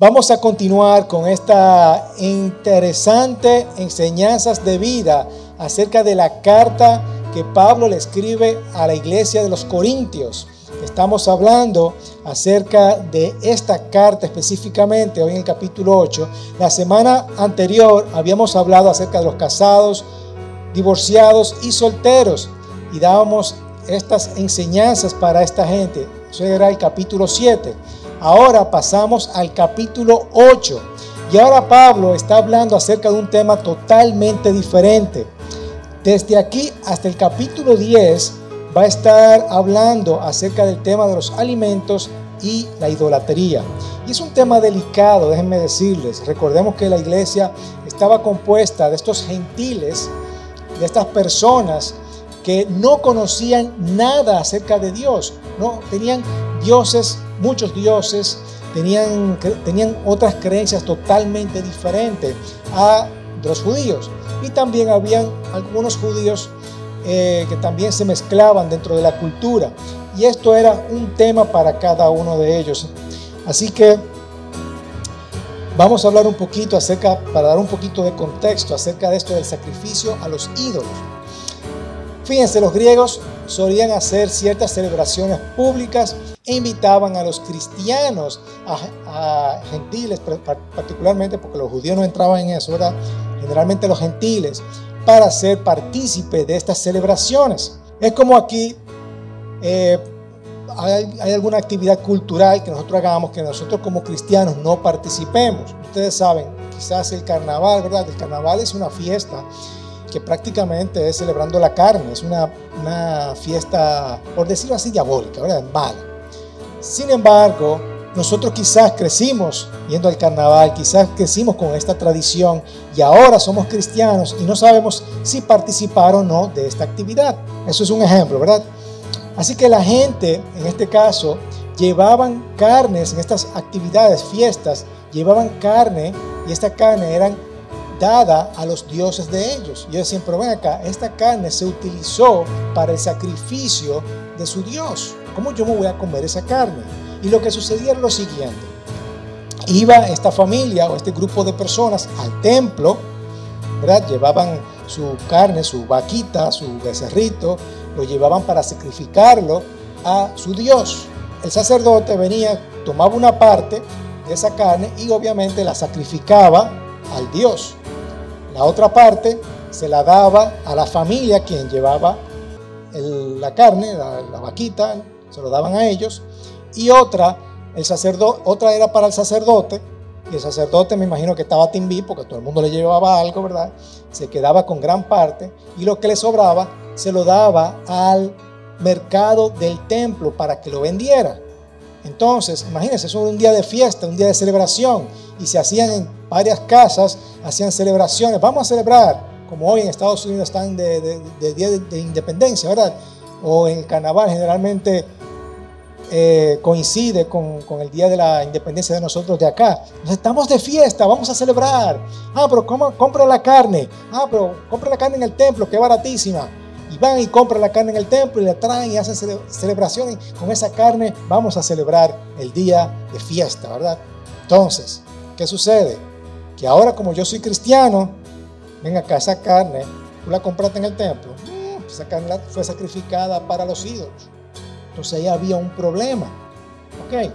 Vamos a continuar con esta interesante enseñanzas de vida acerca de la carta que Pablo le escribe a la iglesia de los Corintios. Estamos hablando acerca de esta carta específicamente hoy en el capítulo 8. La semana anterior habíamos hablado acerca de los casados, divorciados y solteros y dábamos estas enseñanzas para esta gente. Eso era el capítulo 7. Ahora pasamos al capítulo 8 y ahora Pablo está hablando acerca de un tema totalmente diferente. Desde aquí hasta el capítulo 10 va a estar hablando acerca del tema de los alimentos y la idolatría. Y es un tema delicado, déjenme decirles. Recordemos que la iglesia estaba compuesta de estos gentiles, de estas personas que no conocían nada acerca de Dios, no tenían dioses muchos dioses, tenían, tenían otras creencias totalmente diferentes a los judíos. Y también habían algunos judíos eh, que también se mezclaban dentro de la cultura. Y esto era un tema para cada uno de ellos. Así que vamos a hablar un poquito acerca, para dar un poquito de contexto acerca de esto del sacrificio a los ídolos. Fíjense, los griegos solían hacer ciertas celebraciones públicas e invitaban a los cristianos, a, gentiles particularmente, porque los judíos no entraban en eso, ¿verdad? Generalmente los gentiles, para ser partícipe de estas celebraciones. Es como aquí eh, hay, hay, alguna actividad cultural que nosotros hagamos que nosotros como cristianos no participemos. Ustedes saben, quizás el carnaval, ¿verdad? El carnaval es una fiesta que prácticamente es celebrando la carne, es una, una fiesta, por decirlo así, diabólica, ¿verdad? Mala. Sin embargo, nosotros quizás crecimos yendo al carnaval, quizás crecimos con esta tradición y ahora somos cristianos y no sabemos si participar o no de esta actividad. Eso es un ejemplo, ¿verdad? Así que la gente, en este caso, llevaban carnes en estas actividades, fiestas, llevaban carne y esta carne eran dada a los dioses de ellos. Y ellos pero ven acá, esta carne se utilizó para el sacrificio de su Dios. ¿Cómo yo me voy a comer esa carne? Y lo que sucedía era lo siguiente. Iba esta familia o este grupo de personas al templo, ¿verdad? Llevaban su carne, su vaquita, su becerrito, lo llevaban para sacrificarlo a su Dios. El sacerdote venía, tomaba una parte de esa carne y obviamente la sacrificaba al Dios. La otra parte se la daba a la familia quien llevaba la carne, la, vaquita, se lo daban a ellos. Y otra, el sacerdote, otra era para el sacerdote. Y el sacerdote me imagino que estaba timbí porque todo el mundo le llevaba algo, ¿verdad? Se quedaba con gran parte y lo que le sobraba se lo daba al mercado del templo para que lo vendiera. Entonces, imagínense, eso era un día de fiesta, un día de celebración y se hacían en varias casas, hacían celebraciones. Vamos a celebrar, como hoy en Estados Unidos están de, Día de, Independencia, ¿verdad? O en el carnaval generalmente eh, coincide con, el Día de la Independencia de nosotros de acá. estamos de fiesta, vamos a celebrar. Ah, pero compra la carne. Ah, pero compra la carne en el templo, que baratísima. Van y compran la carne en el templo y la traen y hacen celebraciones. Con esa carne vamos a celebrar el día de fiesta, ¿verdad? Entonces, ¿Qué sucede? Que ahora como yo soy cristiano, ven acá, esa carne, tú la compraste en el templo, mm, esa carne fue sacrificada para los ídolos. Entonces ahí había un problema. ¿Ok?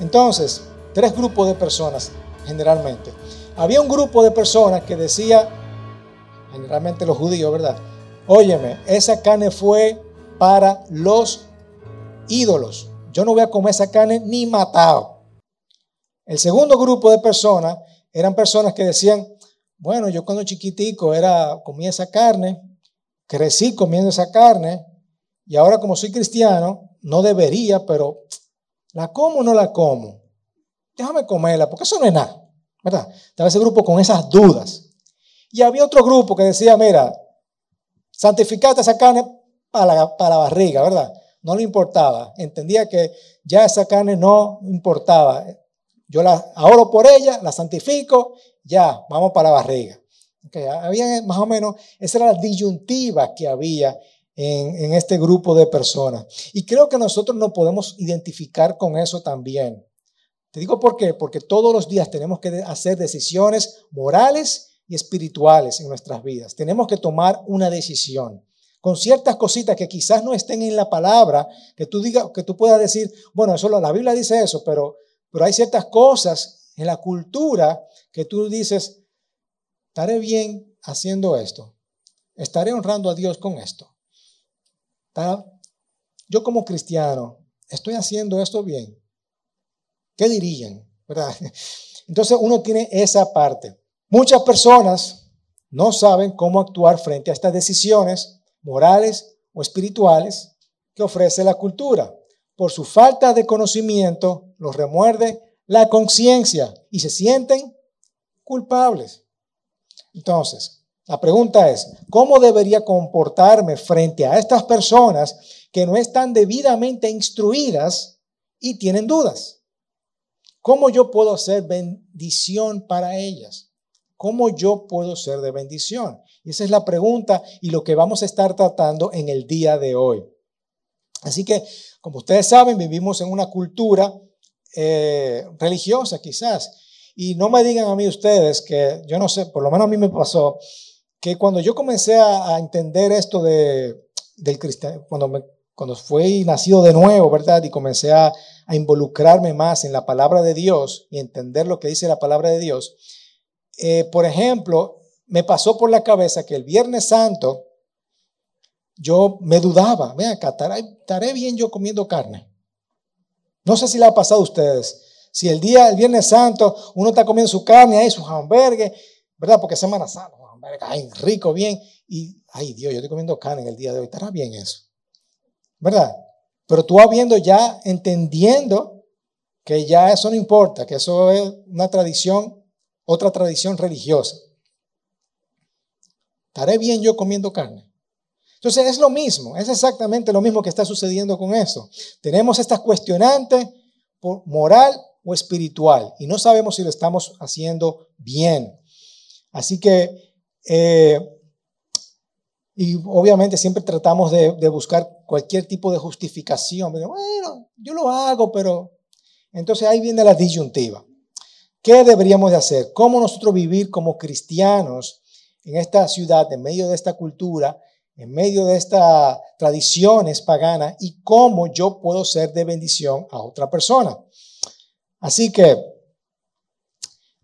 Entonces, tres grupos de personas generalmente. Había un grupo de personas que decía, generalmente los judíos, ¿verdad? Óyeme, esa carne fue para los ídolos. Yo no voy a comer esa carne ni matado. El segundo grupo de personas eran personas que decían, bueno, yo cuando chiquitico era, comía esa carne, crecí comiendo esa carne, y ahora como soy cristiano, no debería, pero ¿la como o no la como? Déjame comerla, porque eso no es nada, ¿verdad? Estaba ese grupo con esas dudas. Y había otro grupo que decía, mira, santificate esa carne para la, para barriga, ¿verdad? No le importaba. Entendía que ya esa carne no importaba. Yo la oro por ella, la santifico, ya, vamos para la barriga. había más o menos, esa era la disyuntiva que había en, en, este grupo de personas. Y creo que nosotros nos podemos identificar con eso también. Te digo por qué, porque todos los días tenemos que hacer decisiones morales y espirituales en nuestras vidas. Tenemos que tomar una decisión con ciertas cositas que quizás no estén en la palabra, que tú digas, que tú puedas decir, bueno, eso la Biblia dice eso, pero, pero hay ciertas cosas en la cultura que tú dices, estaré bien haciendo esto, estaré honrando a Dios con esto. Yo como cristiano, estoy haciendo esto bien. ¿Qué dirían? ¿Verdad? Entonces uno tiene esa parte. Muchas personas no saben cómo actuar frente a estas decisiones morales o espirituales que ofrece la cultura. Por su falta de conocimiento los remuerde la conciencia y se sienten culpables. Entonces, la pregunta es, ¿cómo debería comportarme frente a estas personas que no están debidamente instruidas y tienen dudas? ¿Cómo yo puedo ser bendición para ellas? ¿Cómo yo puedo ser de bendición? Y esa es la pregunta y lo que vamos a estar tratando en el día de hoy. Así que, como ustedes saben, vivimos en una cultura eh, religiosa quizás. Y no me digan a mí ustedes que, yo no sé, por lo menos a mí me pasó, que cuando yo comencé a, entender esto de, del cristianismo, cuando, cuando fui nacido de nuevo, ¿verdad? Y comencé a, a involucrarme más en la palabra de Dios y entender lo que dice la palabra de Dios, eh, por ejemplo, me pasó por la cabeza que el Viernes Santo yo me dudaba, vean acá, ¿estaré bien yo comiendo carne? No sé si le ha pasado a ustedes. Si el día, el Viernes Santo, uno está comiendo su carne ahí, su hamburgues, ¿verdad? Porque Semana Santa, ay, rico, bien. Y, ay Dios, yo estoy comiendo carne en el día de hoy, ¿estará bien eso? ¿Verdad? Pero tú habiendo ya, entendiendo que ya eso no importa, que eso es una tradición, otra tradición religiosa. ¿Estaré bien yo comiendo carne? Entonces es lo mismo, es exactamente lo mismo que está sucediendo con eso. Tenemos estas cuestionantes por moral o espiritual y no sabemos si lo estamos haciendo bien. Así que, eh, y obviamente siempre tratamos de, de, buscar cualquier tipo de justificación. Bueno, yo lo hago, pero entonces ahí viene la disyuntiva. ¿Qué deberíamos de hacer? ¿Cómo nosotros vivir como cristianos en esta ciudad, en medio de esta cultura, en medio de estas tradiciones paganas y cómo yo puedo ser de bendición a otra persona. Así que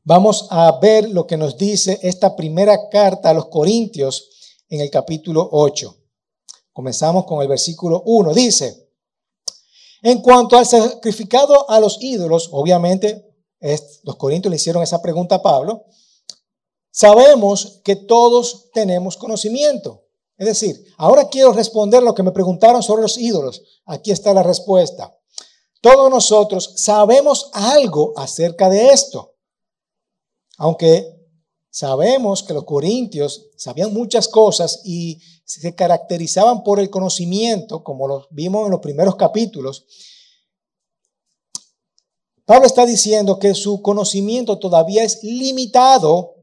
vamos a ver lo que nos dice esta primera carta a los Corintios en el capítulo 8. Comenzamos con el versículo 1. Dice, en cuanto al sacrificado a los ídolos, obviamente los Corintios le hicieron esa pregunta a Pablo, Sabemos que todos tenemos conocimiento. Es decir, ahora quiero responder lo que me preguntaron sobre los ídolos. Aquí está la respuesta. Todos nosotros sabemos algo acerca de esto. Aunque sabemos que los corintios sabían muchas cosas y se caracterizaban por el conocimiento, como lo vimos en los primeros capítulos, Pablo está diciendo que su conocimiento todavía es limitado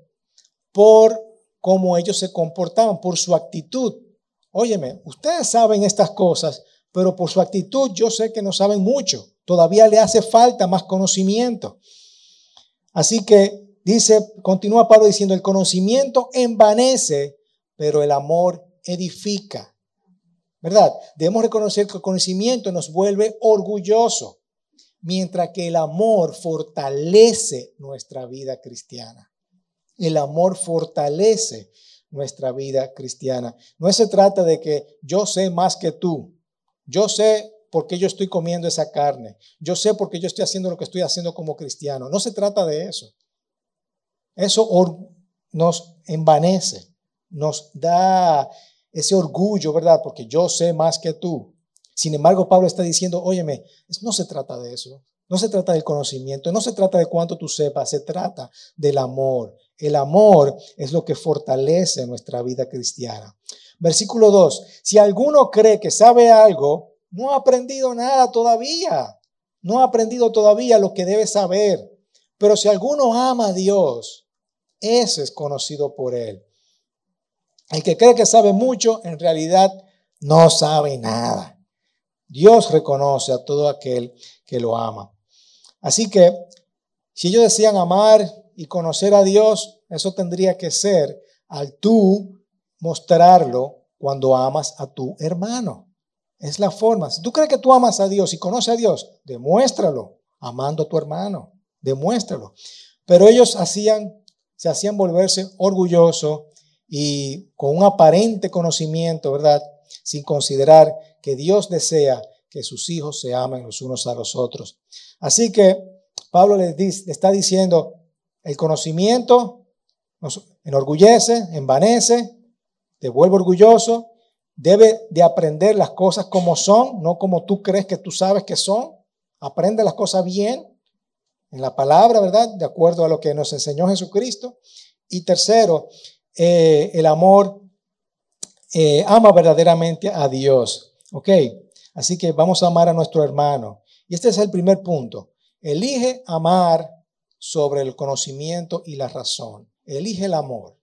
por cómo ellos se comportaban, por su actitud. Óyeme, ustedes saben estas cosas, pero por su actitud yo sé que no saben mucho. Todavía le hace falta más conocimiento. Así que dice, continúa Pablo diciendo, el conocimiento envanece, pero el amor edifica. ¿Verdad? Debemos reconocer que el conocimiento nos vuelve orgulloso, mientras que el amor fortalece nuestra vida cristiana. El amor fortalece nuestra vida cristiana. No se trata de que yo sé más que tú. Yo sé por qué yo estoy comiendo esa carne. Yo sé por qué yo estoy haciendo lo que estoy haciendo como cristiano. No se trata de eso. Eso nos envanece, nos da ese orgullo, ¿verdad? Porque yo sé más que tú. Sin embargo, Pablo está diciendo, óyeme, no se trata de eso. No se trata del conocimiento, no se trata de cuánto tú sepas, se trata del amor. El amor es lo que fortalece nuestra vida cristiana. Versículo 2. Si alguno cree que sabe algo, no ha aprendido nada todavía. No ha aprendido todavía lo que debe saber. Pero si alguno ama a Dios, ese es conocido por él. El que cree que sabe mucho, en realidad no sabe nada. Dios reconoce a todo aquel que lo ama. Así que si ellos decían amar y conocer a Dios, eso tendría que ser al tú mostrarlo cuando amas a tu hermano. Es la forma. Si tú crees que tú amas a Dios y conoces a Dios, demuéstralo amando a tu hermano. Demuéstralo. Pero ellos hacían, se hacían volverse orgullosos y con un aparente conocimiento, ¿verdad? Sin considerar que Dios desea que sus hijos se amen los unos a los otros. Así que Pablo le, está diciendo, el conocimiento nos enorgullece, envanece, te vuelve orgulloso, debe de aprender las cosas como son, no como tú crees que tú sabes que son. Aprende las cosas bien en la palabra, ¿verdad? De acuerdo a lo que nos enseñó Jesucristo. Y tercero, eh, el amor eh, ama verdaderamente a Dios. ¿Ok? Así que vamos a amar a nuestro hermano. Y este es el primer punto. Elige amar sobre el conocimiento y la razón. Elige el amor.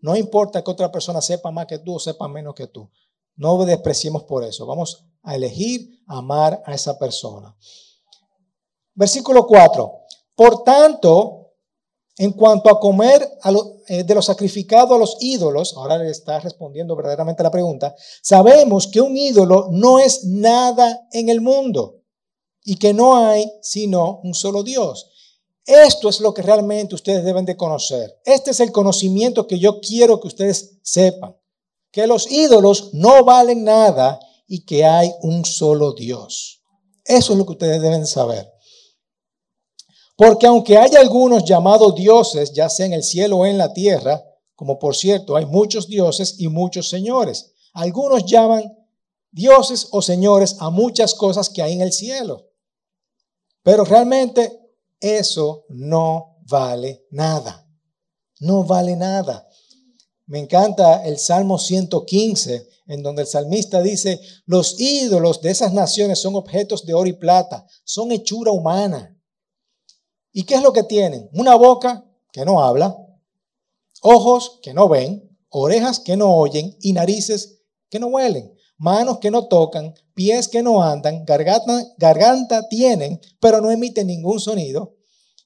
No importa que otra persona sepa más que tú o sepa menos que tú. No despreciemos por eso. Vamos a elegir amar a esa persona. Versículo 4. Por tanto, en cuanto a comer eh, de lo sacrificado a los ídolos, ahora le está respondiendo verdaderamente la pregunta, sabemos que un ídolo no es nada en el mundo y que no hay sino un solo Dios. Esto es lo que realmente ustedes deben de conocer. Este es el conocimiento que yo quiero que ustedes sepan. Que los ídolos no valen nada y que hay un solo Dios. Eso es lo que ustedes deben saber. Porque aunque haya algunos llamados dioses, ya sea en el cielo o en la tierra, como por cierto hay muchos dioses y muchos señores, algunos llaman dioses o señores a muchas cosas que hay en el cielo. Pero realmente eso no vale nada. No vale nada. Me encanta el Salmo 115, en donde el salmista dice, los ídolos de esas naciones son objetos de oro y plata, son hechura humana. ¿Y qué es lo que tienen? Una boca que no habla, ojos que no ven, orejas que no oyen y narices que no huelen, manos que no tocan, pies que no andan, garganta, garganta tienen, pero no emiten ningún sonido.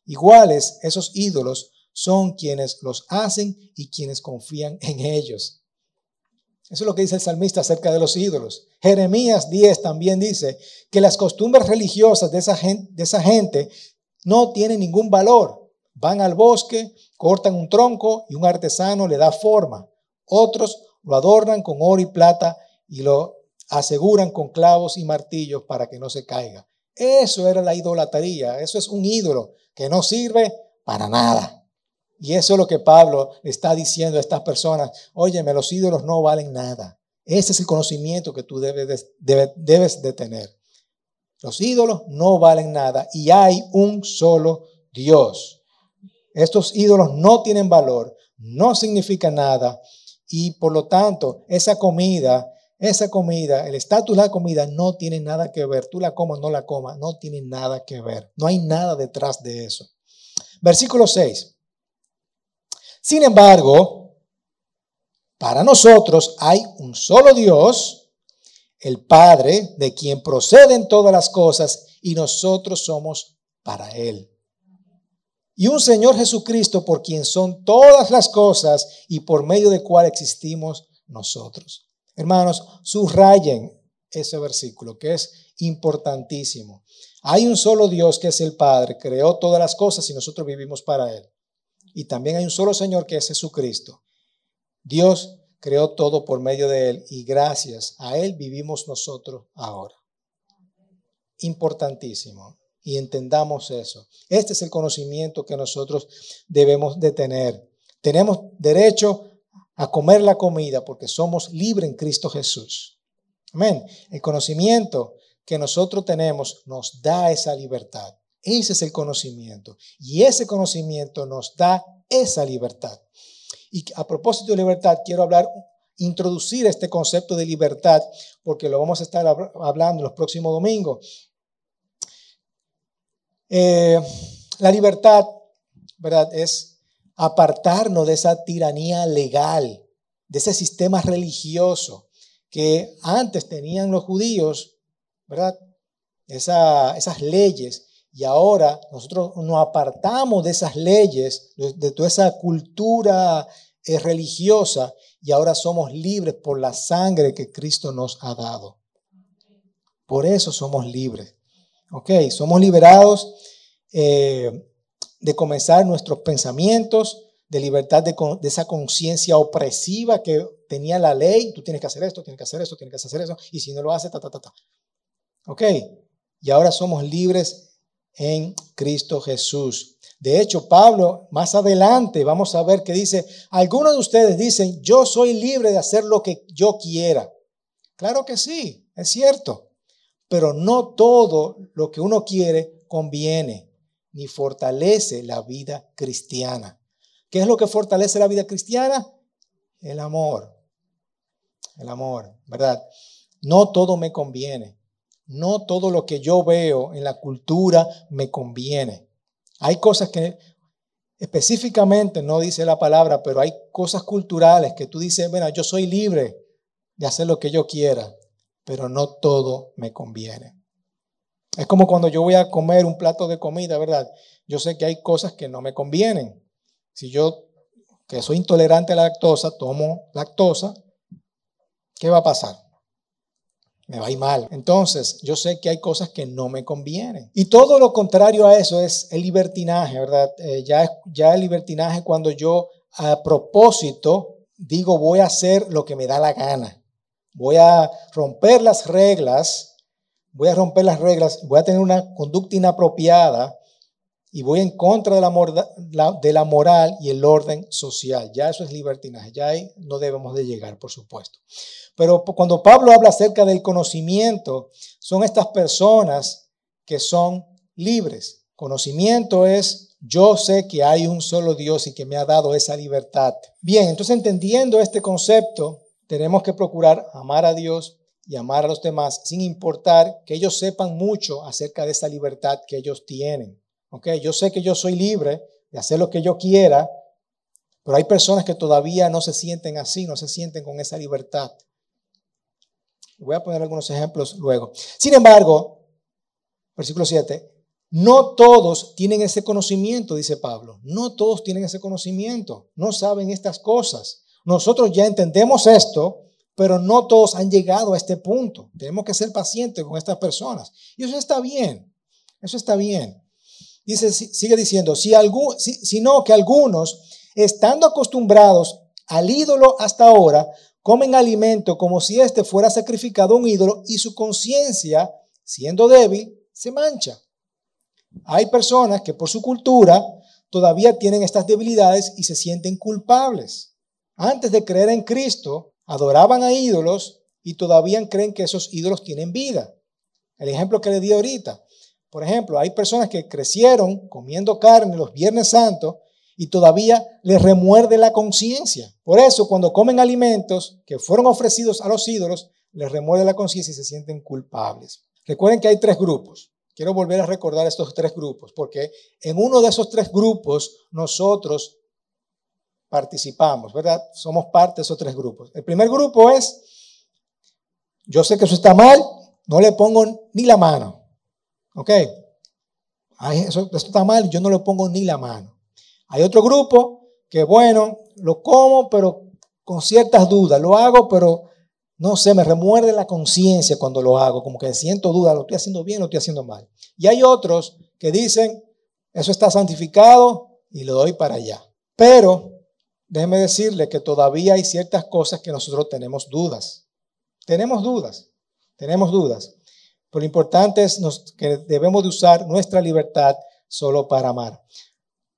Iguales, esos ídolos son quienes los hacen y quienes confían en ellos. Eso es lo que dice el salmista acerca de los ídolos. Jeremías 10 también dice que las costumbres religiosas de esa gente, de esa gente no tienen ningún valor. Van al bosque, cortan un tronco y un artesano le da forma. Otros lo adornan con oro y plata y lo aseguran con clavos y martillos para que no se caiga. Eso era la idolatría, eso es un ídolo que no sirve para nada. Y eso es lo que Pablo está diciendo a estas personas. Óyeme, los ídolos no valen nada. Ese es el conocimiento que tú debes de, debes de tener. Los ídolos no valen nada y hay un solo Dios. Estos ídolos no tienen valor, no significan nada y por lo tanto esa comida esa comida, el estatus de la comida no tiene nada que ver. Tú la comas, no la comas, no tiene nada que ver. No hay nada detrás de eso. Versículo 6. Sin embargo, para nosotros hay un solo Dios, el Padre, de quien proceden todas las cosas, y nosotros somos para Él. Y un Señor Jesucristo por quien son todas las cosas y por medio de cual existimos nosotros. Hermanos, subrayen ese versículo que es importantísimo. Hay un solo Dios que es el Padre, creó todas las cosas y nosotros vivimos para Él. Y también hay un solo Señor que es Jesucristo. Dios creó todo por medio de Él y gracias a Él vivimos nosotros ahora. Importantísimo. Y entendamos eso. Este es el conocimiento que nosotros debemos de tener. Tenemos derecho a comer la comida porque somos libres en Cristo Jesús. Amén. El conocimiento que nosotros tenemos nos da esa libertad. Ese es el conocimiento. Y ese conocimiento nos da esa libertad. Y a propósito de libertad, quiero hablar, introducir este concepto de libertad, porque lo vamos a estar hablando los próximos domingos. Eh, la libertad, ¿verdad? Es apartarnos de esa tiranía legal, de ese sistema religioso que antes tenían los judíos, ¿verdad? esas leyes. Y ahora nosotros nos apartamos de esas leyes, de, toda esa cultura eh, religiosa, y ahora somos libres por la sangre que Cristo nos ha dado. Por eso somos libres. ¿Ok? Somos liberados eh, de comenzar nuestros pensamientos, de libertad de, de esa conciencia opresiva que tenía la ley. Tú tienes que hacer esto, tienes que hacer esto, tienes que hacer eso. Y si no lo haces, ta, ta, ta, ta. ¿Ok? Y ahora somos libres en Cristo Jesús. De hecho, Pablo, más adelante, vamos a ver que dice, algunos de ustedes dicen, yo soy libre de hacer lo que yo quiera. Claro que sí, es cierto. Pero no todo lo que uno quiere conviene ni fortalece la vida cristiana. ¿Qué es lo que fortalece la vida cristiana? El amor. El amor, ¿verdad? No todo me conviene. No todo lo que yo veo en la cultura me conviene. Hay cosas que específicamente no dice la palabra, pero hay cosas culturales que tú dices, bueno, yo soy libre de hacer lo que yo quiera, pero no todo me conviene. Es como cuando yo voy a comer un plato de comida, ¿verdad? Yo sé que hay cosas que no me convienen. Si yo, que soy intolerante a la lactosa, tomo lactosa, ¿qué va a pasar? Me va a ir mal. Entonces, yo sé que hay cosas que no me convienen. Y todo lo contrario a eso es el libertinaje, ¿verdad? Eh, ya, ya el libertinaje cuando yo a propósito digo voy a hacer lo que me da la gana. Voy a romper las reglas, voy a romper las reglas, voy a tener una conducta inapropiada y voy en contra de la, moral y el orden social. Ya eso es libertinaje, ya ahí no debemos de llegar, por supuesto. Pero cuando Pablo habla acerca del conocimiento, son estas personas que son libres. Conocimiento es, yo sé que hay un solo Dios y que me ha dado esa libertad. Bien, entonces entendiendo este concepto, tenemos que procurar amar a Dios y amar a los demás, sin importar que ellos sepan mucho acerca de esa libertad que ellos tienen. ¿Ok? Yo sé que yo soy libre de hacer lo que yo quiera, pero hay personas que todavía no se sienten así, no se sienten con esa libertad. Voy a poner algunos ejemplos luego. Sin embargo, versículo 7, no todos tienen ese conocimiento, dice Pablo. No todos tienen ese conocimiento, no saben estas cosas. Nosotros ya entendemos esto, pero no todos han llegado a este punto. Tenemos que ser pacientes con estas personas. Y eso está bien, eso está bien. Dice, sigue diciendo, si, algún, sino que algunos, estando acostumbrados al ídolo hasta ahora, comen alimento como si éste fuera sacrificado a un ídolo y su conciencia, siendo débil, se mancha. Hay personas que por su cultura todavía tienen estas debilidades y se sienten culpables. Antes de creer en Cristo, adoraban a ídolos y todavía creen que esos ídolos tienen vida. El ejemplo que le di ahorita. Por ejemplo, hay personas que crecieron comiendo carne los Viernes Santos y todavía les remuerde la conciencia. Por eso, cuando comen alimentos que fueron ofrecidos a los ídolos, les remuerde la conciencia y se sienten culpables. Recuerden que hay tres grupos. Quiero volver a recordar estos tres grupos, porque en uno de esos tres grupos nosotros participamos, ¿verdad? Somos parte de esos tres grupos. El primer grupo es, yo sé que eso está mal, no le pongo ni la mano. ¿Ok? eso, está mal, yo no le pongo ni la mano. Hay otro grupo que, bueno, lo como, pero con ciertas dudas. Lo hago, pero no sé, me remuerde la conciencia cuando lo hago, como que siento duda, lo estoy haciendo bien, lo estoy haciendo mal. Y hay otros que dicen, eso está santificado y lo doy para allá. Pero déjeme decirle que todavía hay ciertas cosas que nosotros tenemos dudas. Tenemos dudas, tenemos dudas. Pero lo importante es que debemos de usar nuestra libertad solo para amar.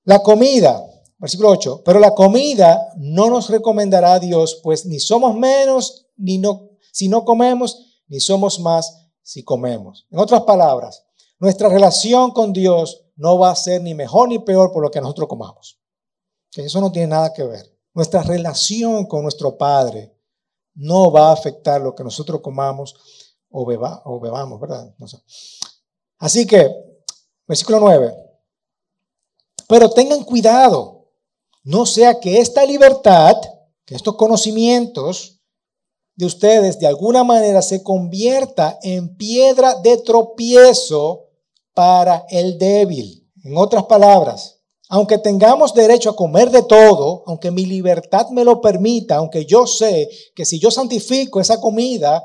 La comida, versículo 8, pero la comida no nos recomendará a Dios, pues ni somos menos ni no, si no comemos, ni somos más si comemos. En otras palabras, nuestra relación con Dios no va a ser ni mejor ni peor por lo que nosotros comamos. Que eso no tiene nada que ver. Nuestra relación con nuestro Padre no va a afectar lo que nosotros comamos o, o bebamos, ¿verdad? Así que, versículo 9. Pero tengan cuidado, no sea que esta libertad, que estos conocimientos de ustedes de alguna manera se convierta en piedra de tropiezo para el débil. En otras palabras, aunque tengamos derecho a comer de todo, aunque mi libertad me lo permita, aunque yo sé que si yo santifico esa comida,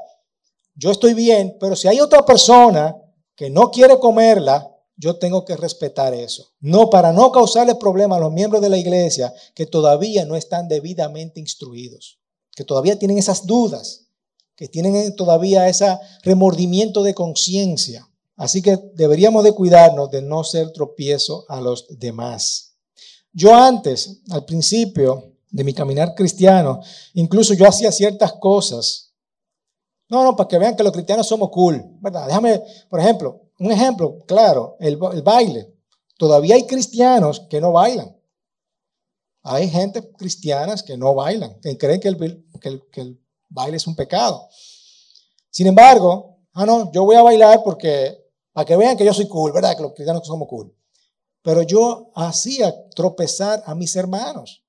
yo estoy bien, pero si hay otra persona que no quiere comerla, yo tengo que respetar eso. No, para no causarle problemas a los miembros de la iglesia que todavía no están debidamente instruidos, que todavía tienen esas dudas, que tienen todavía ese remordimiento de conciencia. Así que deberíamos de cuidarnos de no ser tropiezo a los demás. Yo antes, al principio de mi caminar cristiano, incluso yo hacía ciertas cosas. No, no, para que vean que los cristianos somos cool, ¿verdad? Déjame, por ejemplo, un ejemplo claro, el, baile. Todavía hay cristianos que no bailan. Hay gente cristianas que no bailan, que creen que el, que el baile es un pecado. Sin embargo, ah, no, yo voy a bailar porque para que vean que yo soy cool, ¿verdad? Que los cristianos somos cool. Pero yo hacía tropezar a mis hermanos.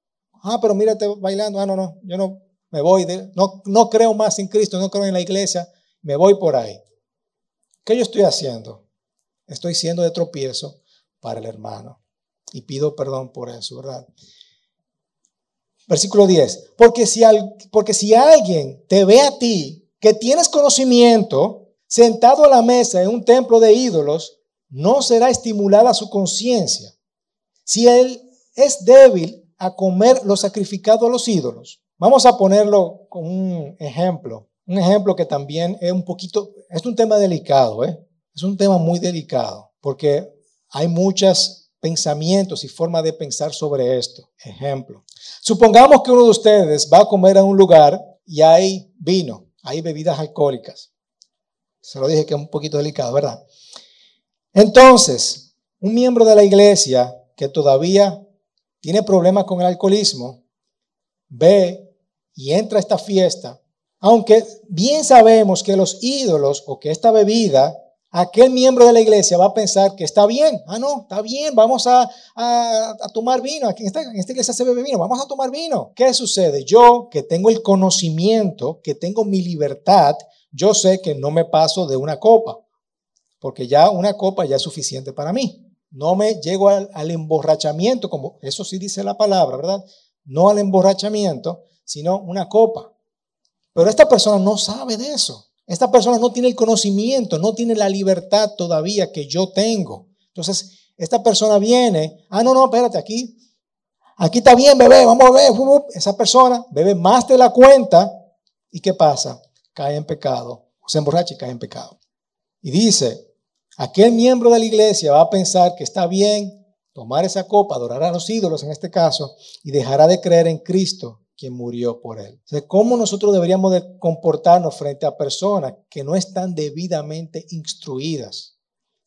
Ah, pero mírate bailando. Ah, no, no, yo no me voy. De, no, no creo más en Cristo, no creo en la iglesia. Me voy por ahí. ¿Qué yo estoy haciendo? Estoy siendo de tropiezo para el hermano. Y pido perdón por eso, ¿verdad? Versículo 10. Porque si, porque si alguien te ve a ti que tienes conocimiento, sentado a la mesa en un templo de ídolos, no será estimulada su conciencia. Si él es débil a comer lo sacrificado a los ídolos, vamos a ponerlo con un ejemplo, un ejemplo que también es un poquito, es un tema delicado, ¿eh? es un tema muy delicado, porque hay muchos pensamientos y formas de pensar sobre esto. Ejemplo, supongamos que uno de ustedes va a comer a un lugar y hay vino, hay bebidas alcohólicas. Se lo dije que es un poquito delicado, ¿verdad? Entonces, un miembro de la iglesia que todavía tiene problemas con el alcoholismo, ve y entra esta fiesta, aunque bien sabemos que los ídolos o que esta bebida, aquel miembro de la iglesia va a pensar que está bien. Ah, no, está bien, vamos a, tomar vino. Aquí en esta, en esta iglesia se bebe vino, vamos a tomar vino. ¿Qué sucede? Yo que tengo el conocimiento, que tengo mi libertad, yo sé que no me paso de una copa, porque ya una copa ya es suficiente para mí. No me llego al, emborrachamiento, como eso sí dice la palabra, ¿verdad? No al emborrachamiento, sino una copa. Pero esta persona no sabe de eso. Esta persona no tiene el conocimiento, no tiene la libertad todavía que yo tengo. Entonces, esta persona viene, ah, no, no, espérate, aquí, aquí está bien, bebé, vamos a beber. Esa persona bebe más de la cuenta. ¿Y qué pasa? cae en pecado, o se emborracha y cae en pecado. Y dice, aquel miembro de la iglesia va a pensar que está bien tomar esa copa, adorar a los ídolos en este caso, y dejará de creer en Cristo, quien murió por él. ¿Cómo nosotros deberíamos de comportarnos frente a personas que no están debidamente instruidas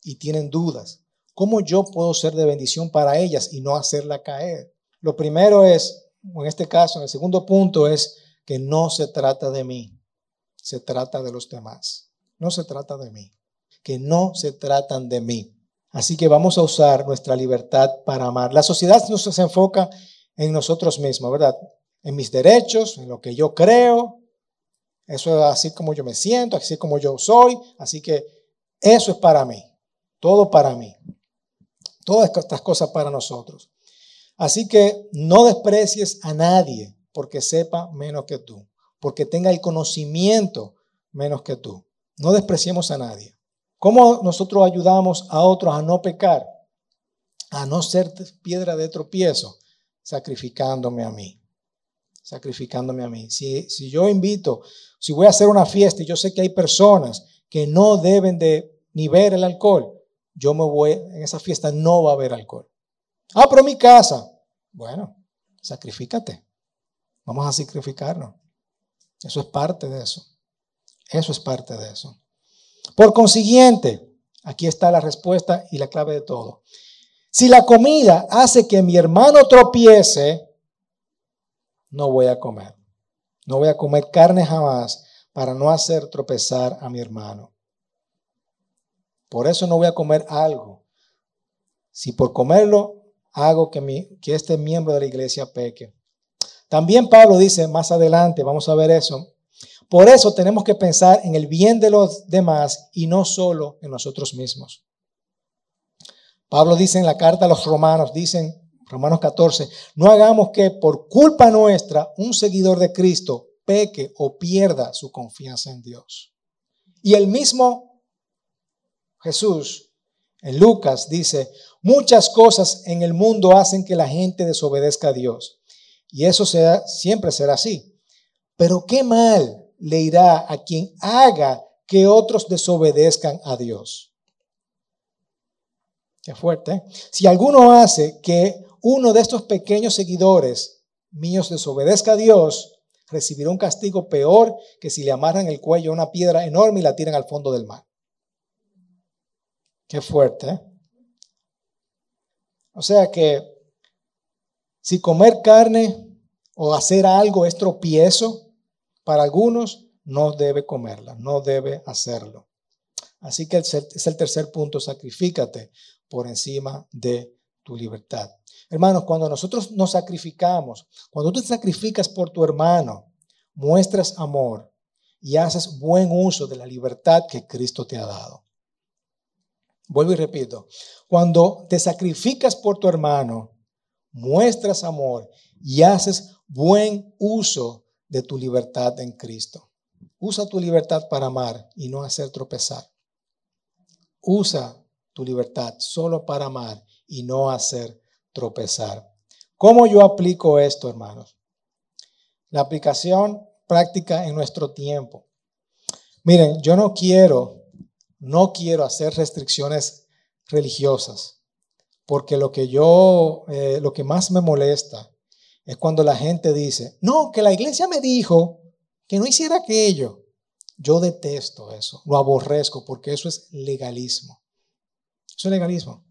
y tienen dudas? ¿Cómo yo puedo ser de bendición para ellas y no hacerla caer? Lo primero es, en este caso, el segundo punto es que no se trata de mí se trata de los demás. No se trata de mí. Que no se tratan de mí. Así que vamos a usar nuestra libertad para amar. La sociedad no se enfoca en nosotros mismos, ¿verdad? En mis derechos, en lo que yo creo. Eso es así como yo me siento, así como yo soy. Así que eso es para mí. Todo para mí. Todas estas cosas para nosotros. Así que no desprecies a nadie porque sepa menos que tú porque tenga el conocimiento menos que tú. No despreciemos a nadie. ¿Cómo nosotros ayudamos a otros a no pecar? A no ser piedra de tropiezo, sacrificándome a mí. Sacrificándome a mí. Si, yo invito, si voy a hacer una fiesta y yo sé que hay personas que no deben de ni ver el alcohol, yo me voy, en esa fiesta no va a haber alcohol. Ah, pero mi casa. Bueno, sacrifícate. Vamos a sacrificarnos. Eso es parte de eso. Eso es parte de eso. Por consiguiente, aquí está la respuesta y la clave de todo. Si la comida hace que mi hermano tropiece, no voy a comer. No voy a comer carne jamás para no hacer tropezar a mi hermano. Por eso no voy a comer algo. Si por comerlo hago que, mi, que este miembro de la iglesia peque. También Pablo dice más adelante, vamos a ver eso, por eso tenemos que pensar en el bien de los demás y no solo en nosotros mismos. Pablo dice en la carta a los romanos, dicen Romanos 14, no hagamos que por culpa nuestra un seguidor de Cristo peque o pierda su confianza en Dios. Y el mismo Jesús en Lucas dice, muchas cosas en el mundo hacen que la gente desobedezca a Dios. Y eso siempre será así. Pero qué mal le irá a quien haga que otros desobedezcan a Dios. Qué fuerte. ¿eh? Si alguno hace que uno de estos pequeños seguidores míos desobedezca a Dios, recibirá un castigo peor que si le amarran el cuello a una piedra enorme y la tiran al fondo del mar. Qué fuerte. ¿eh? O sea que si comer carne o hacer algo es tropiezo para algunos, no debe comerla, no debe hacerlo. Así que es el tercer punto, sacrifícate por encima de tu libertad. Hermanos, cuando nosotros nos sacrificamos, cuando tú te sacrificas por tu hermano, muestras amor y haces buen uso de la libertad que Cristo te ha dado. Vuelvo y repito, cuando te sacrificas por tu hermano, muestras amor y haces buen uso de tu libertad en Cristo. Usa tu libertad para amar y no hacer tropezar. Usa tu libertad solo para amar y no hacer tropezar. ¿Cómo yo aplico esto, hermanos? La aplicación práctica en nuestro tiempo. Miren, yo no quiero, no quiero hacer restricciones religiosas, porque lo que yo, eh, lo que más me molesta es cuando la gente dice, no, que la iglesia me dijo que no hiciera aquello. Yo detesto eso, lo aborrezco porque eso es legalismo. Eso es legalismo.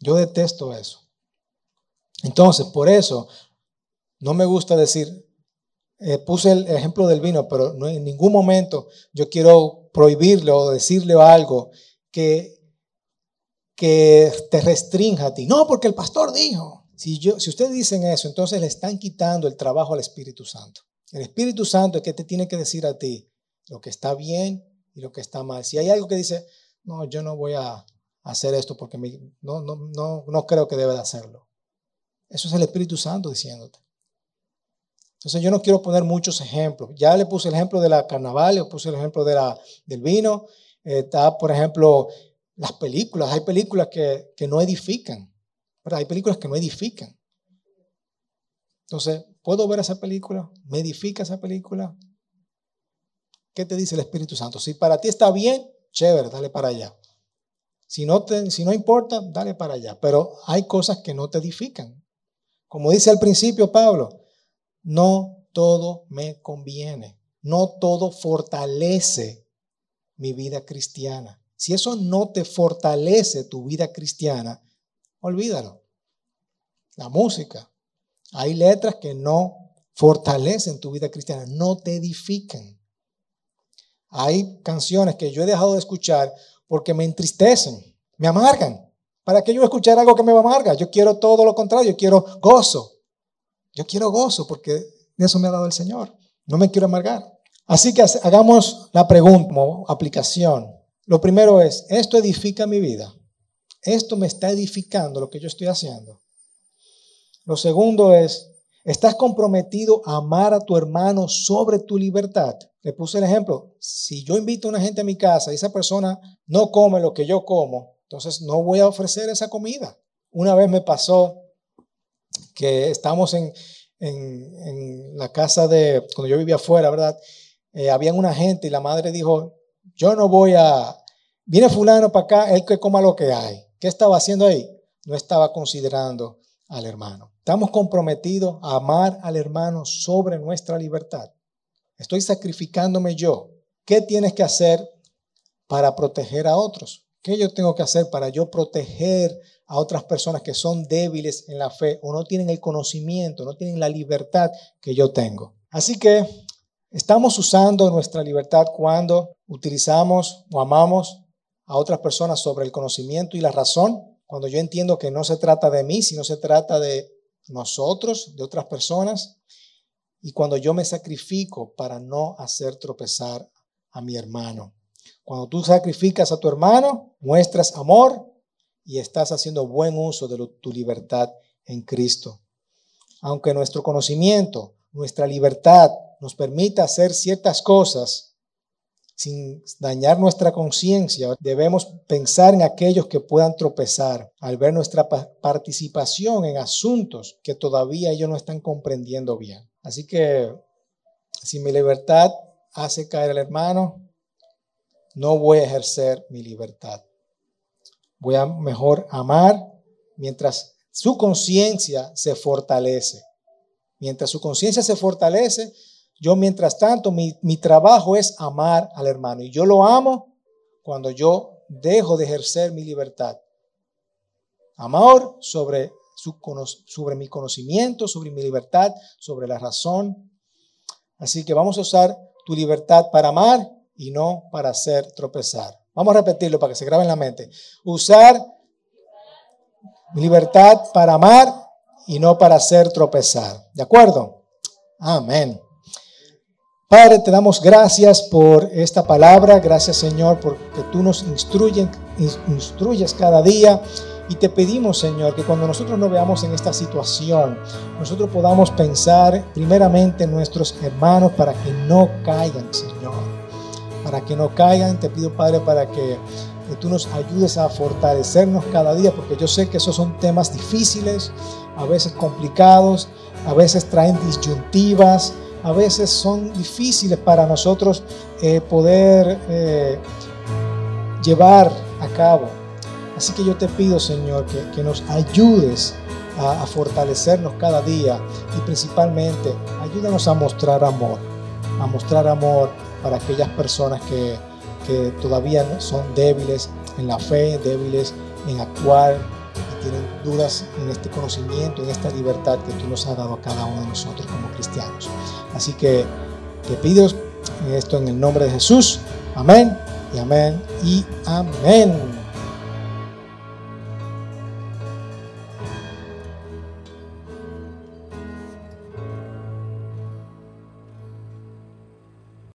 Yo detesto eso. Entonces, por eso, no me gusta decir, eh, puse el ejemplo del vino, pero en ningún momento yo quiero prohibirle o decirle algo que, que te restrinja a ti. No, porque el pastor dijo. Si, yo, si ustedes dicen eso, entonces le están quitando el trabajo al Espíritu Santo. El Espíritu Santo es que te tiene que decir a ti lo que está bien y lo que está mal. Si hay algo que dice, no, yo no voy a hacer esto porque no, no, no, no creo que debe de hacerlo. Eso es el Espíritu Santo diciéndote. Entonces yo no quiero poner muchos ejemplos. Ya le puse el ejemplo de la carnaval, le puse el ejemplo de la, del vino. está, por ejemplo, las películas. Hay películas que, que no edifican. Hay películas que no edifican. Entonces, ¿puedo ver esa película? ¿Me edifica esa película? ¿Qué te dice el Espíritu Santo? Si para ti está bien, chévere, dale para allá. Si no, te, si no importa, dale para allá. Pero hay cosas que no te edifican. Como dice al principio Pablo, no todo me conviene. No todo fortalece mi vida cristiana. Si eso no te fortalece tu vida cristiana, olvídalo. La música. Hay letras que no fortalecen tu vida cristiana, no te edifican. Hay canciones que yo he dejado de escuchar porque me entristecen, me amargan. ¿Para qué yo escuchar algo que me amarga? Yo quiero todo lo contrario, yo quiero gozo. Yo quiero gozo porque de eso me ha dado el Señor. No me quiero amargar. Así que hagamos la pregunta como aplicación. Lo primero es, ¿esto edifica mi vida? ¿Esto me está edificando lo que yo estoy haciendo? Lo segundo es, ¿estás comprometido a amar a tu hermano sobre tu libertad? Le puse el ejemplo, si yo invito a una gente a mi casa y esa persona no come lo que yo como, entonces no voy a ofrecer esa comida. Una vez me pasó que estamos en, la casa de, cuando yo vivía afuera, ¿verdad? Eh, había una gente y la madre dijo, yo no voy a, viene fulano para acá, él que coma lo que hay. ¿Qué estaba haciendo ahí? No estaba considerando al hermano. Estamos comprometidos a amar al hermano sobre nuestra libertad. Estoy sacrificándome yo. ¿Qué tienes que hacer para proteger a otros? ¿Qué yo tengo que hacer para yo proteger a otras personas que son débiles en la fe o no tienen el conocimiento, no tienen la libertad que yo tengo? Así que estamos usando nuestra libertad cuando utilizamos o amamos a otras personas sobre el conocimiento y la razón, cuando yo entiendo que no se trata de mí, sino se trata de nosotros, de otras personas, y cuando yo me sacrifico para no hacer tropezar a mi hermano. Cuando tú sacrificas a tu hermano, muestras amor y estás haciendo buen uso de tu libertad en Cristo. Aunque nuestro conocimiento, nuestra libertad nos permita hacer ciertas cosas, sin dañar nuestra conciencia, debemos pensar en aquellos que puedan tropezar al ver nuestra participación en asuntos que todavía ellos no están comprendiendo bien. Así que si mi libertad hace caer al hermano, no voy a ejercer mi libertad. Voy a mejor amar mientras su conciencia se fortalece. Mientras su conciencia se fortalece, yo, mientras tanto, mi, trabajo es amar al hermano. Y yo lo amo cuando yo dejo de ejercer mi libertad. Amor sobre, sobre mi conocimiento, sobre mi libertad, sobre la razón. Así que vamos a usar tu libertad para amar y no para hacer tropezar. Vamos a repetirlo para que se grabe en la mente. Usar mi libertad para amar y no para hacer tropezar. ¿De acuerdo? Amén. Padre, te damos gracias por esta palabra, gracias Señor porque tú nos instruyes, instruyes cada día y te pedimos Señor que cuando nosotros nos veamos en esta situación, nosotros podamos pensar primeramente en nuestros hermanos para que no caigan Señor, para que no caigan, te pido Padre para que que tú nos ayudes a fortalecernos cada día, porque yo sé que esos son temas difíciles, a veces complicados, a veces traen disyuntivas, a veces son difíciles para nosotros eh, poder eh, llevar a cabo. Así que yo te pido, Señor, que, nos ayudes a, fortalecernos cada día y principalmente ayúdanos a mostrar amor, a mostrar amor para aquellas personas que, que todavía son débiles en la fe, débiles en actuar y tienen dudas en este conocimiento, en esta libertad que tú nos has dado a cada uno de nosotros como cristianos. Así que te pido esto en el nombre de Jesús. Amén y amén y amén.